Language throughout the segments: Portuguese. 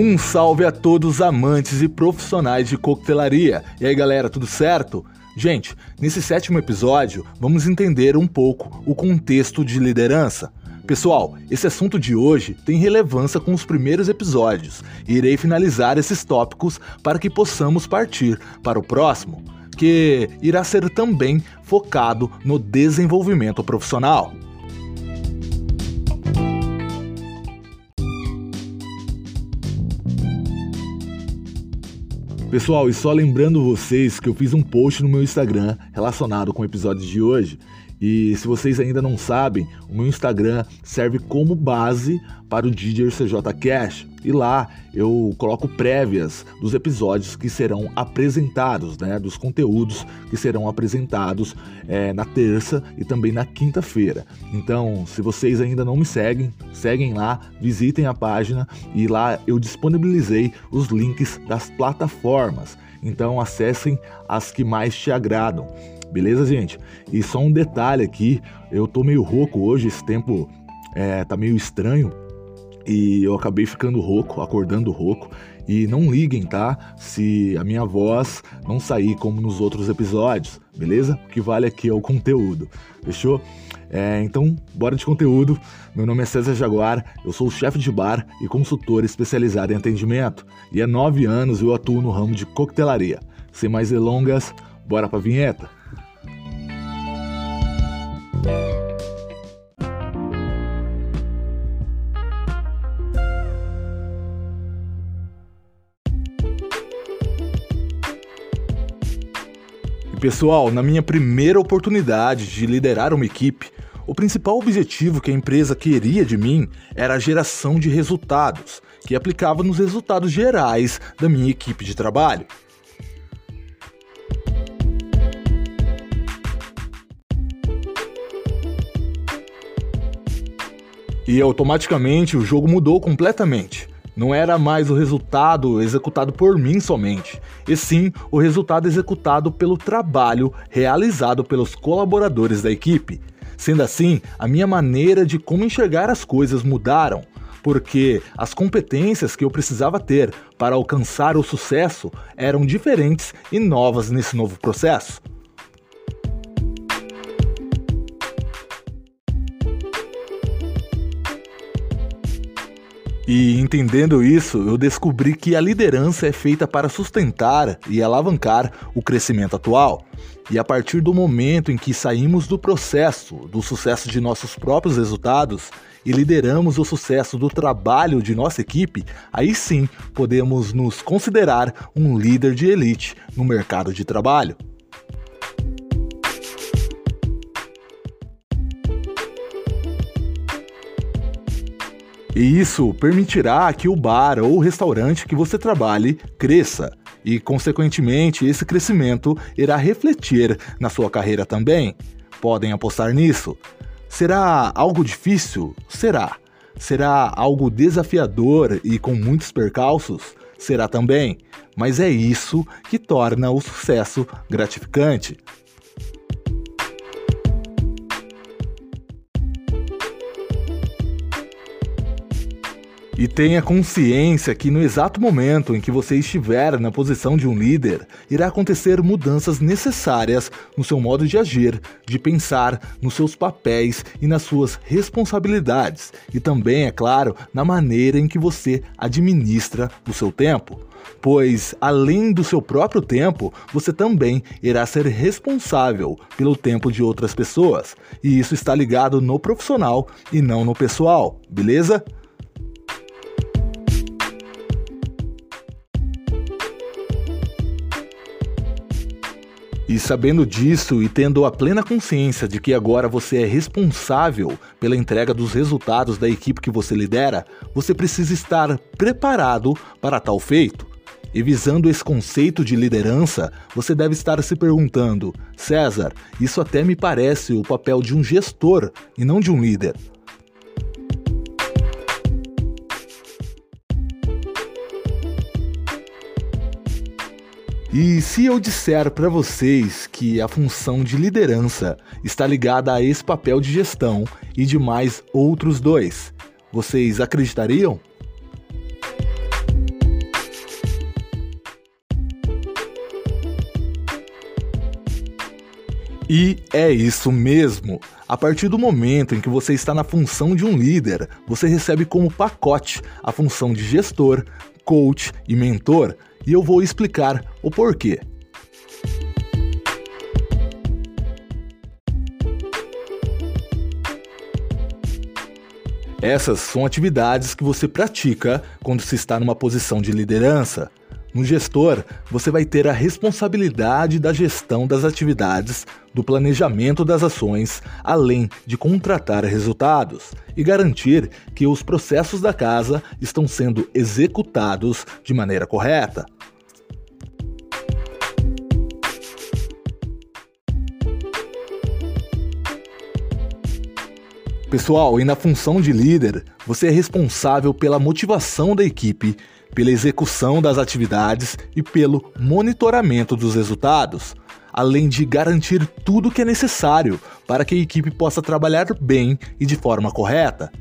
Um salve a todos amantes e profissionais de coquetelaria. E aí, galera, tudo certo? Gente, nesse sétimo episódio, vamos entender um pouco o contexto de liderança. Pessoal, esse assunto de hoje tem relevância com os primeiros episódios e irei finalizar esses tópicos para que possamos partir para o próximo, que irá ser também focado no desenvolvimento profissional. Pessoal, e só lembrando vocês que eu fiz um post no meu Instagram relacionado com o episódio de hoje e se vocês ainda não sabem, o meu Instagram serve como base para o DJ CJ Cash. E lá eu coloco prévias dos episódios que serão apresentados, né? Dos conteúdos que serão apresentados é, na terça e também na quinta-feira. Então, se vocês ainda não me seguem, seguem lá, visitem a página e lá eu disponibilizei os links das plataformas. Então acessem as que mais te agradam. Beleza, gente? E só um detalhe aqui, eu tô meio rouco hoje, esse tempo é, tá meio estranho e eu acabei ficando rouco, acordando rouco. E não liguem, tá? Se a minha voz não sair como nos outros episódios, beleza? O que vale aqui é o conteúdo, fechou? É, então, bora de conteúdo. Meu nome é César Jaguar, eu sou chefe de bar e consultor especializado em atendimento. E há nove anos eu atuo no ramo de coquetelaria. Sem mais delongas, bora pra vinheta. Pessoal, na minha primeira oportunidade de liderar uma equipe, o principal objetivo que a empresa queria de mim era a geração de resultados, que aplicava nos resultados gerais da minha equipe de trabalho. E automaticamente o jogo mudou completamente. Não era mais o resultado executado por mim somente, e sim o resultado executado pelo trabalho realizado pelos colaboradores da equipe. Sendo assim, a minha maneira de como enxergar as coisas mudaram, porque as competências que eu precisava ter para alcançar o sucesso eram diferentes e novas nesse novo processo. E entendendo isso, eu descobri que a liderança é feita para sustentar e alavancar o crescimento atual. E a partir do momento em que saímos do processo do sucesso de nossos próprios resultados e lideramos o sucesso do trabalho de nossa equipe, aí sim podemos nos considerar um líder de elite no mercado de trabalho. E isso permitirá que o bar ou restaurante que você trabalhe cresça. E, consequentemente, esse crescimento irá refletir na sua carreira também. Podem apostar nisso. Será algo difícil? Será. Será algo desafiador e com muitos percalços? Será também. Mas é isso que torna o sucesso gratificante. E tenha consciência que no exato momento em que você estiver na posição de um líder, irá acontecer mudanças necessárias no seu modo de agir, de pensar, nos seus papéis e nas suas responsabilidades, e também, é claro, na maneira em que você administra o seu tempo. Pois, além do seu próprio tempo, você também irá ser responsável pelo tempo de outras pessoas, e isso está ligado no profissional e não no pessoal, beleza? E sabendo disso e tendo a plena consciência de que agora você é responsável pela entrega dos resultados da equipe que você lidera, você precisa estar preparado para tal feito. E visando esse conceito de liderança, você deve estar se perguntando: César, isso até me parece o papel de um gestor e não de um líder. E se eu disser para vocês que a função de liderança está ligada a esse papel de gestão e de mais outros dois, vocês acreditariam? E é isso mesmo. A partir do momento em que você está na função de um líder, você recebe como pacote a função de gestor, coach e mentor, e eu vou explicar o porquê. Essas são atividades que você pratica quando se está numa posição de liderança. No gestor, você vai ter a responsabilidade da gestão das atividades, do planejamento das ações, além de contratar resultados e garantir que os processos da casa estão sendo executados de maneira correta. Pessoal, e na função de líder, você é responsável pela motivação da equipe, pela execução das atividades e pelo monitoramento dos resultados, além de garantir tudo o que é necessário para que a equipe possa trabalhar bem e de forma correta.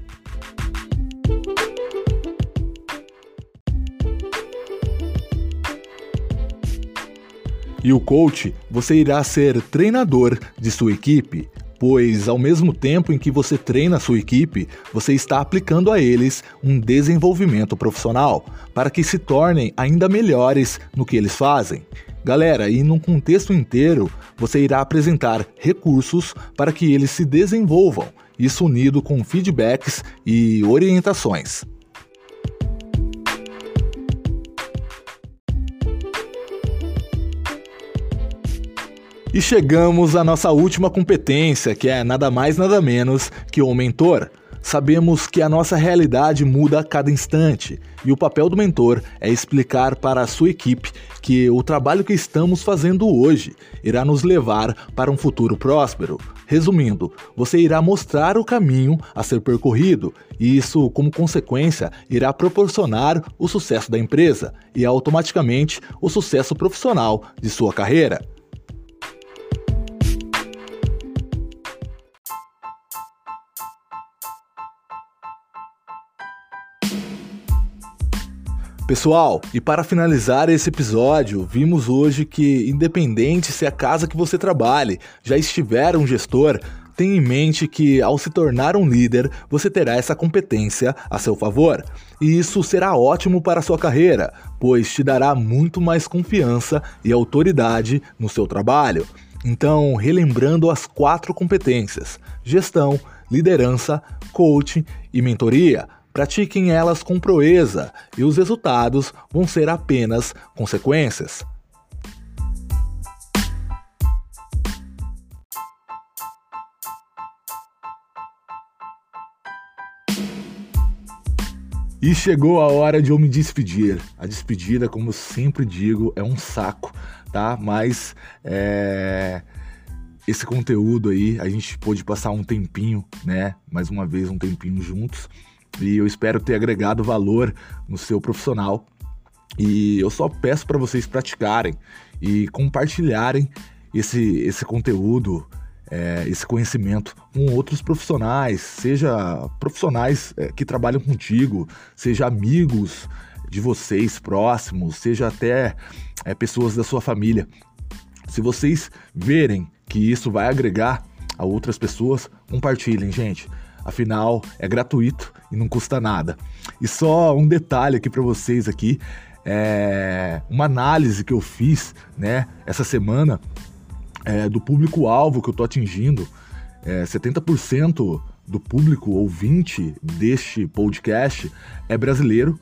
E o coach, você irá ser treinador de sua equipe, pois ao mesmo tempo em que você treina a sua equipe, você está aplicando a eles um desenvolvimento profissional para que se tornem ainda melhores no que eles fazem. Galera, e num contexto inteiro, você irá apresentar recursos para que eles se desenvolvam, isso unido com feedbacks e orientações. E chegamos à nossa última competência, que é nada mais nada menos que o mentor. Sabemos que a nossa realidade muda a cada instante e o papel do mentor é explicar para a sua equipe que o trabalho que estamos fazendo hoje irá nos levar para um futuro próspero. Resumindo, você irá mostrar o caminho a ser percorrido e isso, como consequência, irá proporcionar o sucesso da empresa e automaticamente o sucesso profissional de sua carreira. Pessoal, e para finalizar esse episódio, vimos hoje que, independente se a casa que você trabalhe já estiver um gestor, tenha em mente que, ao se tornar um líder, você terá essa competência a seu favor. E isso será ótimo para a sua carreira, pois te dará muito mais confiança e autoridade no seu trabalho. Então, relembrando as quatro competências: gestão, liderança, coaching e mentoria Pratiquem elas com proeza e os resultados vão ser apenas consequências. E chegou a hora de eu me despedir. A despedida, como eu sempre digo, é um saco, tá? Mas é... esse conteúdo aí, a gente pôde passar um tempinho, né? Mais uma vez, um tempinho juntos e eu espero ter agregado valor no seu profissional. E eu só peço para vocês praticarem e compartilharem esse, esse conteúdo, é, esse conhecimento com outros profissionais, seja profissionais é, que trabalham contigo, seja amigos de vocês próximos, seja até é, pessoas da sua família. Se vocês verem que isso vai agregar a outras pessoas, compartilhem, gente. Afinal, é gratuito e não custa nada. E só um detalhe aqui para vocês aqui, é uma análise que eu fiz, né, essa semana é, do público-alvo que eu tô atingindo. É, 70% do público ouvinte deste podcast é brasileiro,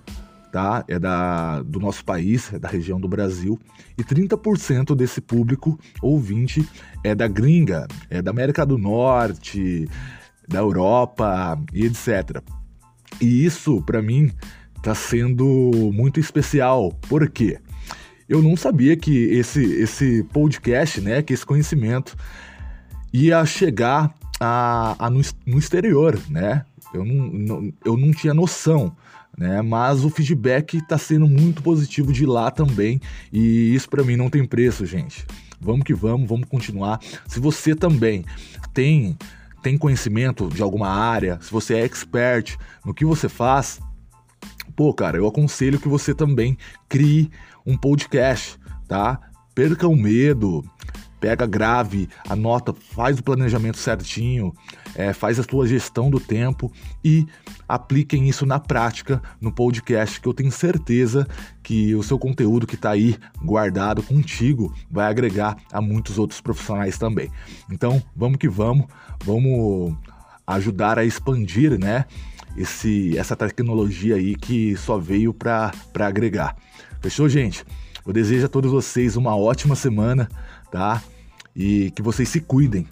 tá? É da, do nosso país, é da região do Brasil. E 30% desse público ouvinte é da gringa, é da América do Norte, da Europa e etc. E isso, para mim, tá sendo muito especial. Por quê? Eu não sabia que esse, esse podcast, né, que esse conhecimento ia chegar a, a no, no, exterior, né? Eu não, não, eu não tinha noção, né? Mas o feedback está sendo muito positivo de lá também e isso para mim não tem preço, gente. Vamos que vamos, vamos continuar. Se você também tem tem conhecimento de alguma área, se você é expert no que você faz, pô, cara, eu aconselho que você também crie um podcast, tá? Perca o medo, pega, grave, anota, faz o planejamento certinho, é, faz a sua gestão do tempo e apliquem isso na prática no podcast, que eu tenho certeza que o seu conteúdo que está aí guardado contigo vai agregar a muitos outros profissionais também. Então, vamos que vamos, vamos ajudar a expandir, né? Esse, essa tecnologia aí que só veio para agregar. Fechou, gente? Eu desejo a todos vocês uma ótima semana, tá? E que vocês se cuidem,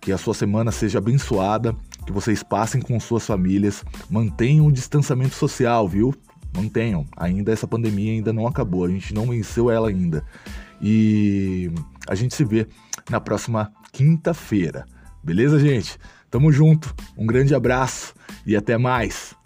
que a sua semana seja abençoada, que vocês passem com suas famílias, mantenham o distanciamento social, viu? Mantenham. Ainda essa pandemia ainda não acabou, a gente não venceu ela ainda. E a gente se vê na próxima quinta-feira. Beleza, gente? Tamo junto. Um grande abraço e até mais.